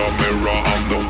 mirror, mirror on the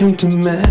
I came to mad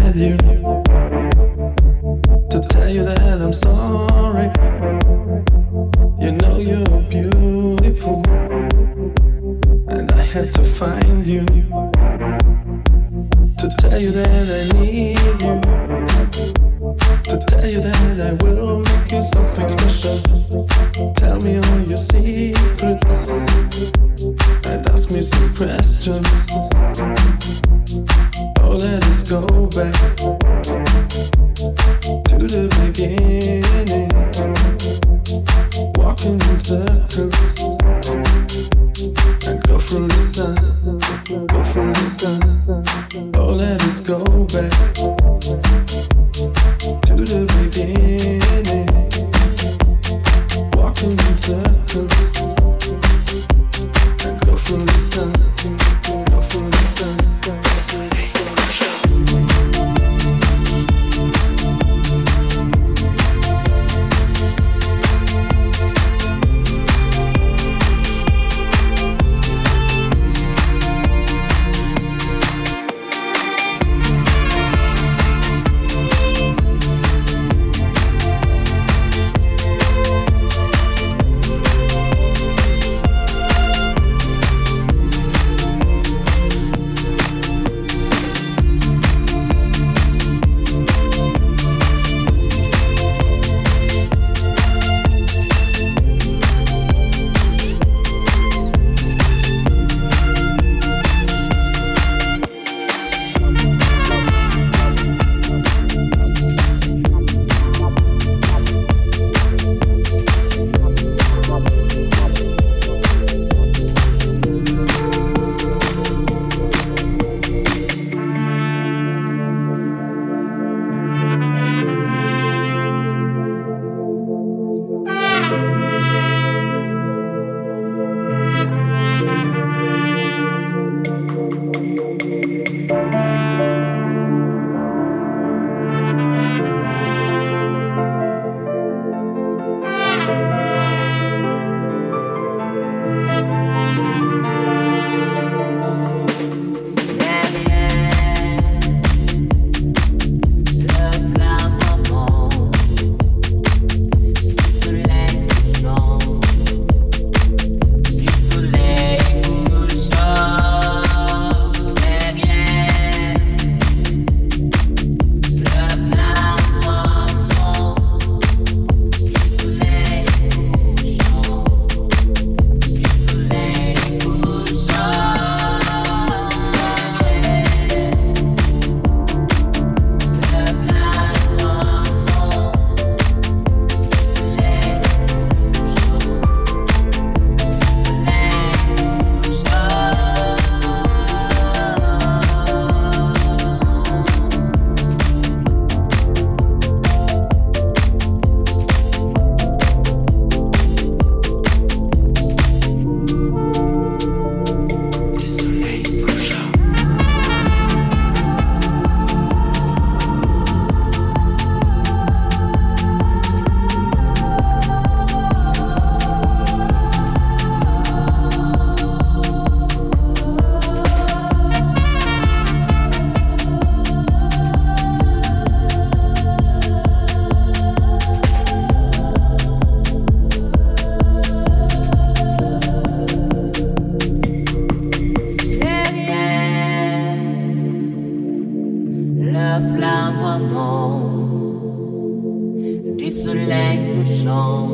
du soleil couchant,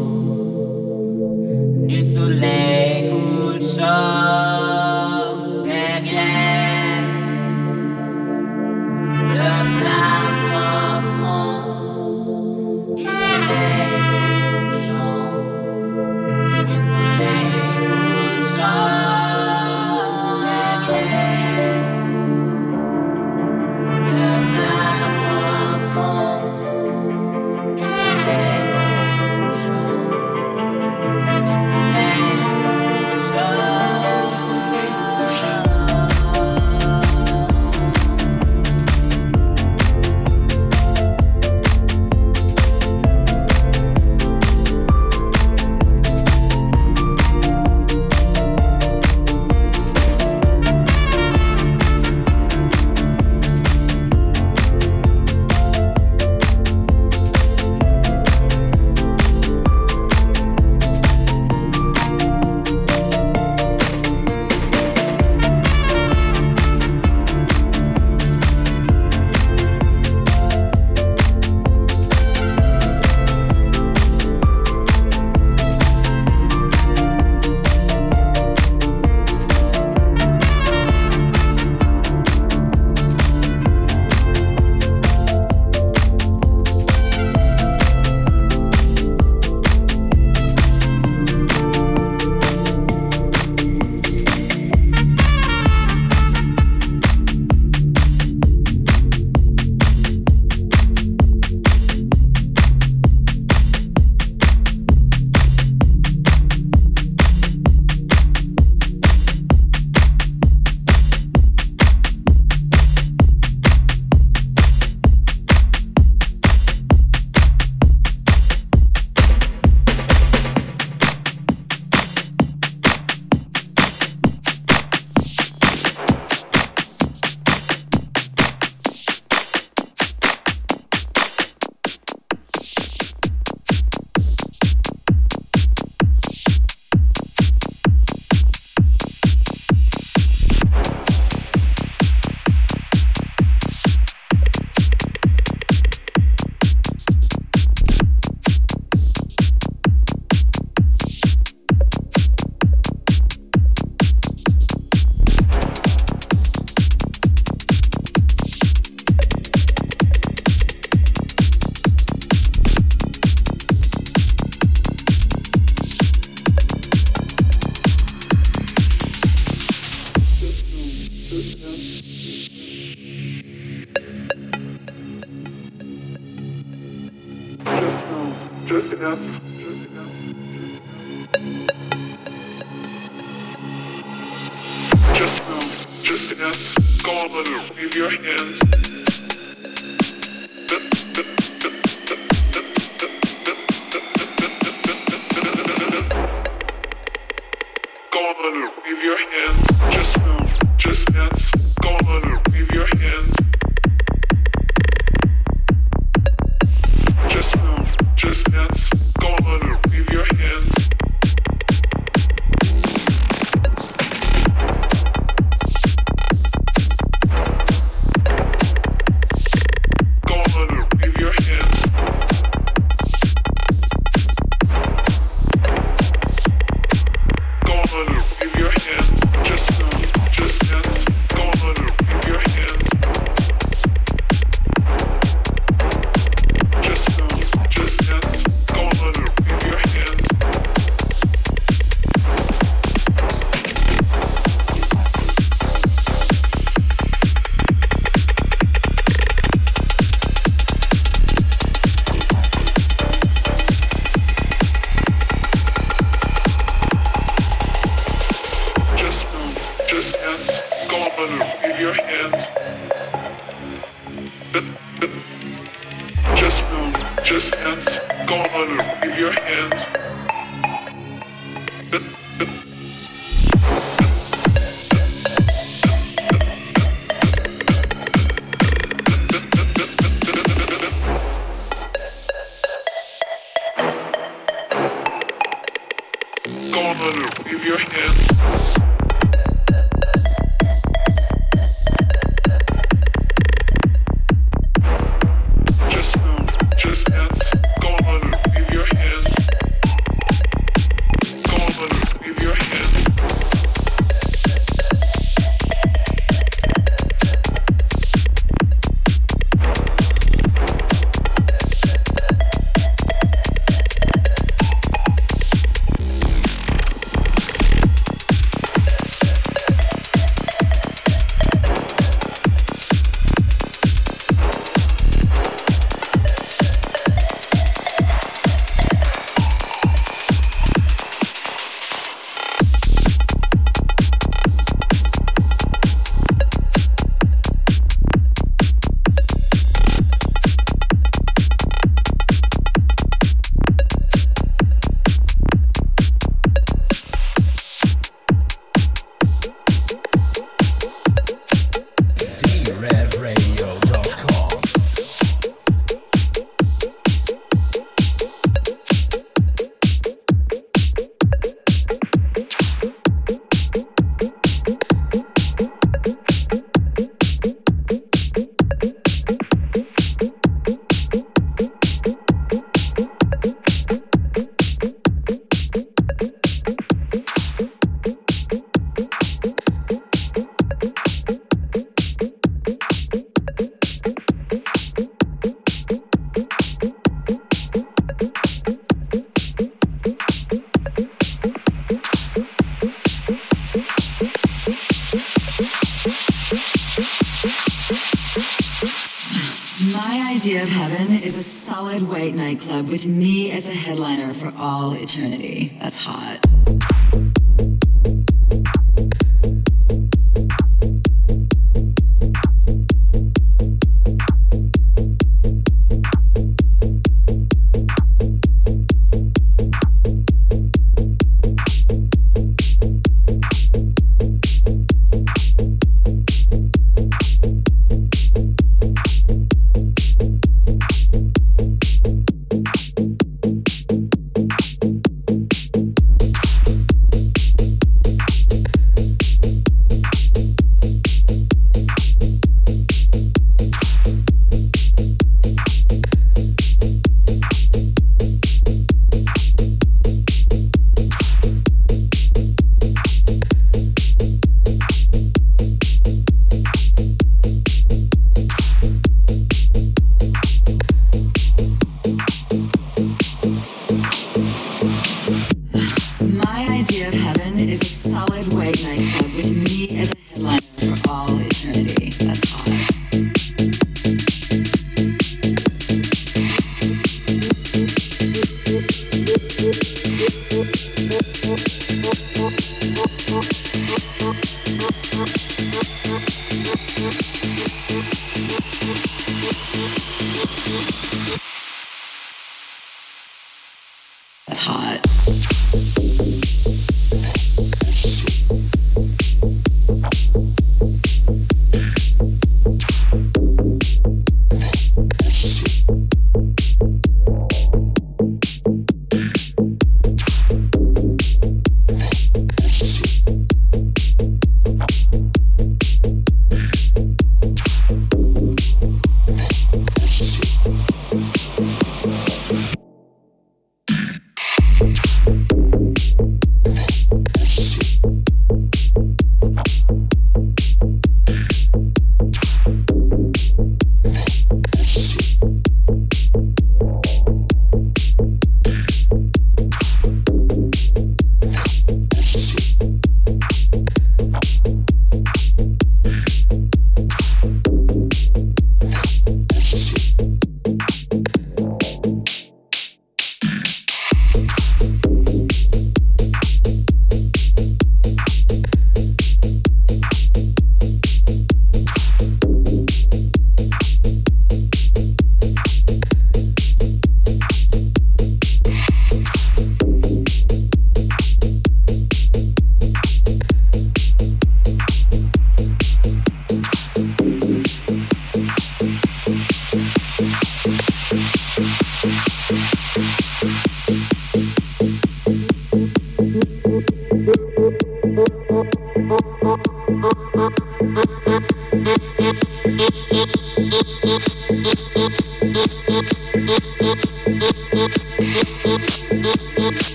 du soleil couchant,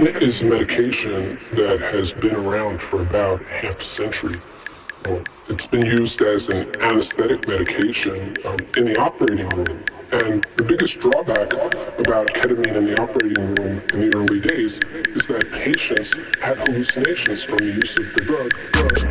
Ketamine is a medication that has been around for about half a century. It's been used as an anesthetic medication um, in the operating room. And the biggest drawback about ketamine in the operating room in the early days is that patients had hallucinations from the use of the drug.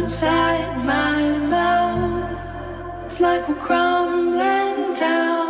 Inside my mouth. It's like we're crumbling down.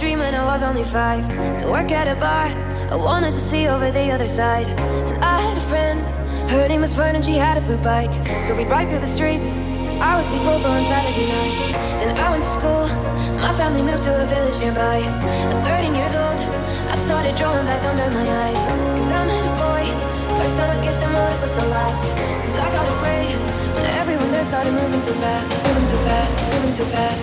dreaming I was only five to work at a bar. I wanted to see over the other side. And I had a friend, her name was Fern, and she had a blue bike. So we'd ride through the streets. I would sleep over on Saturday nights. Then I went to school. My family moved to a village nearby. At 13 years old, I started drawing back under my eyes. Cause I met a boy. First time I kissed him, well, it was the last. Cause I got afraid when everyone there started moving too fast fast, moving too fast.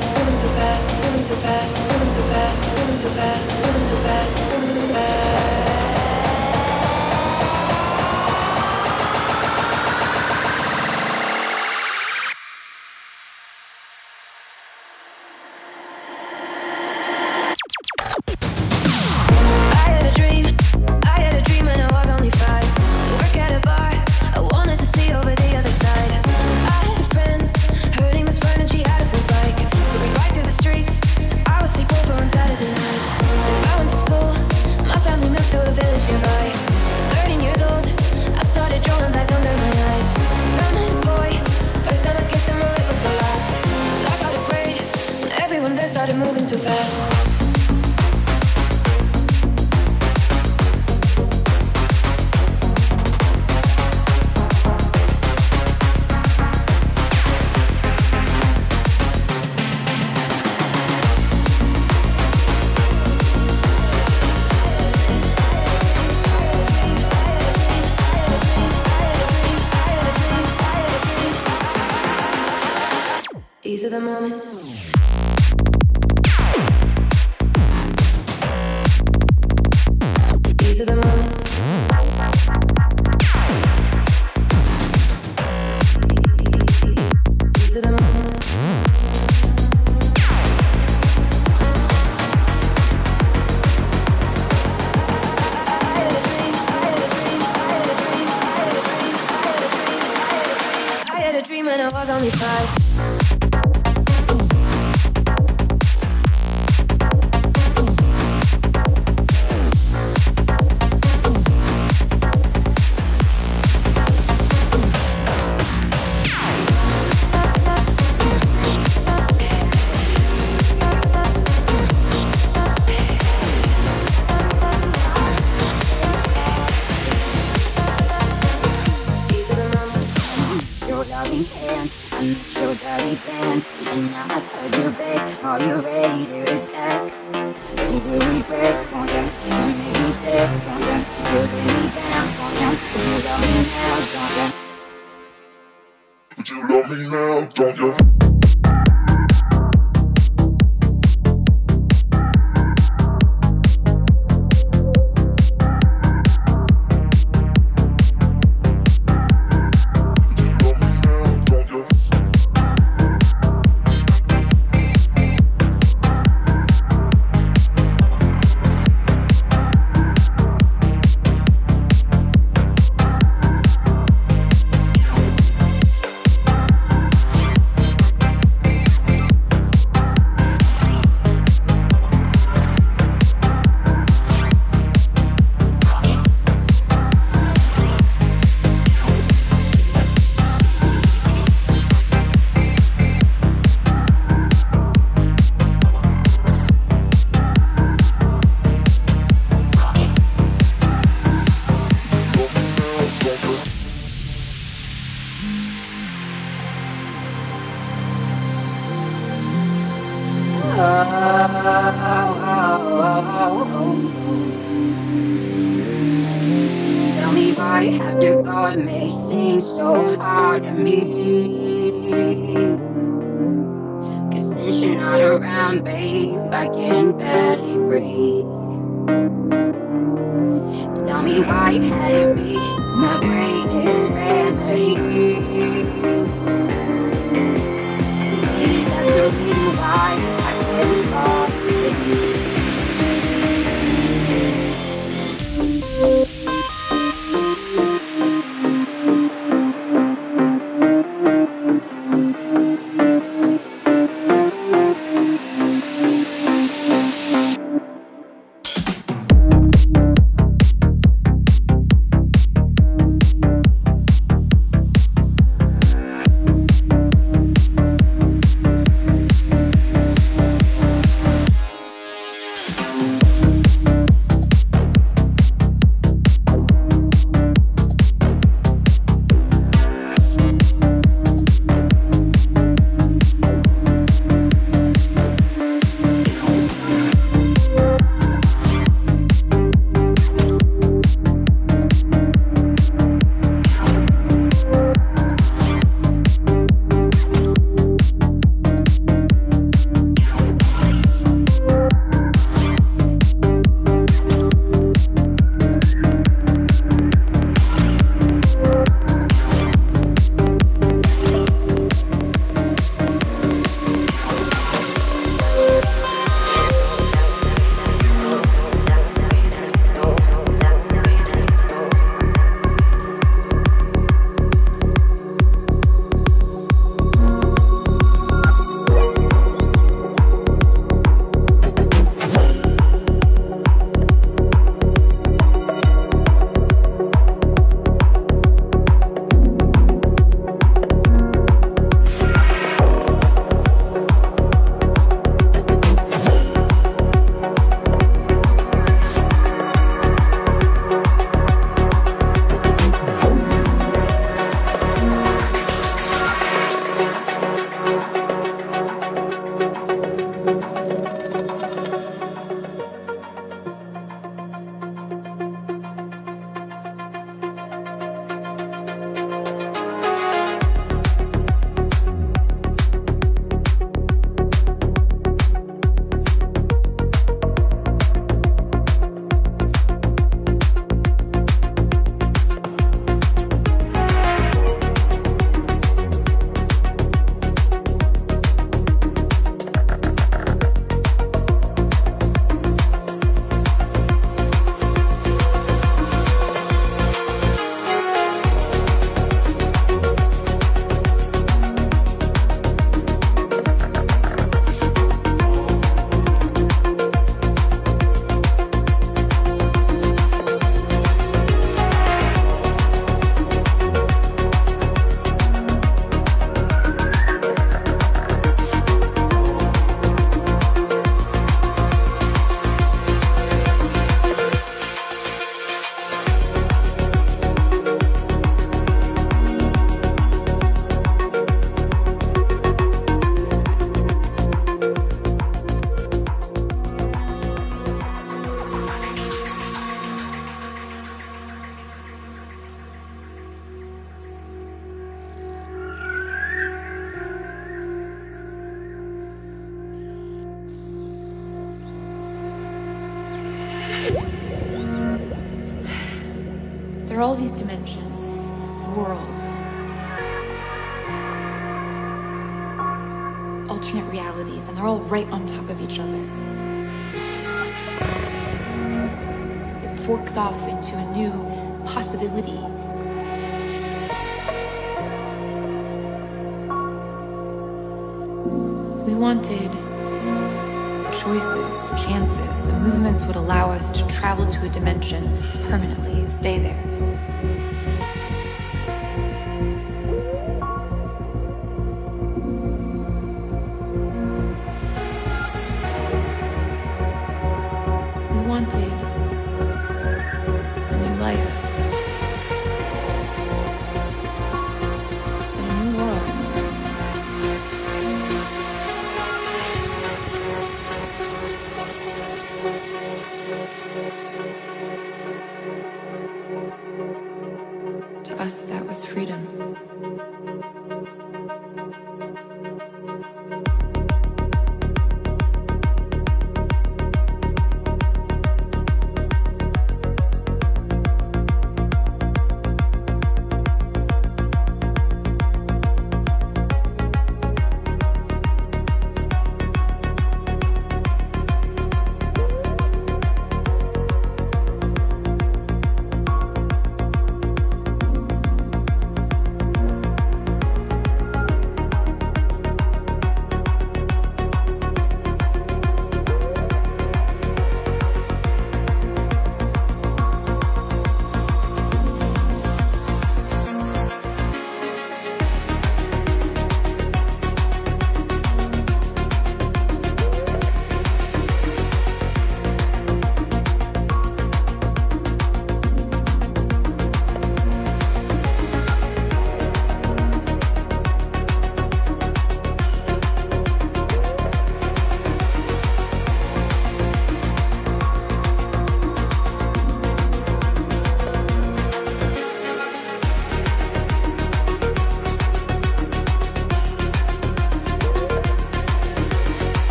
Travel to a dimension permanently, stay there.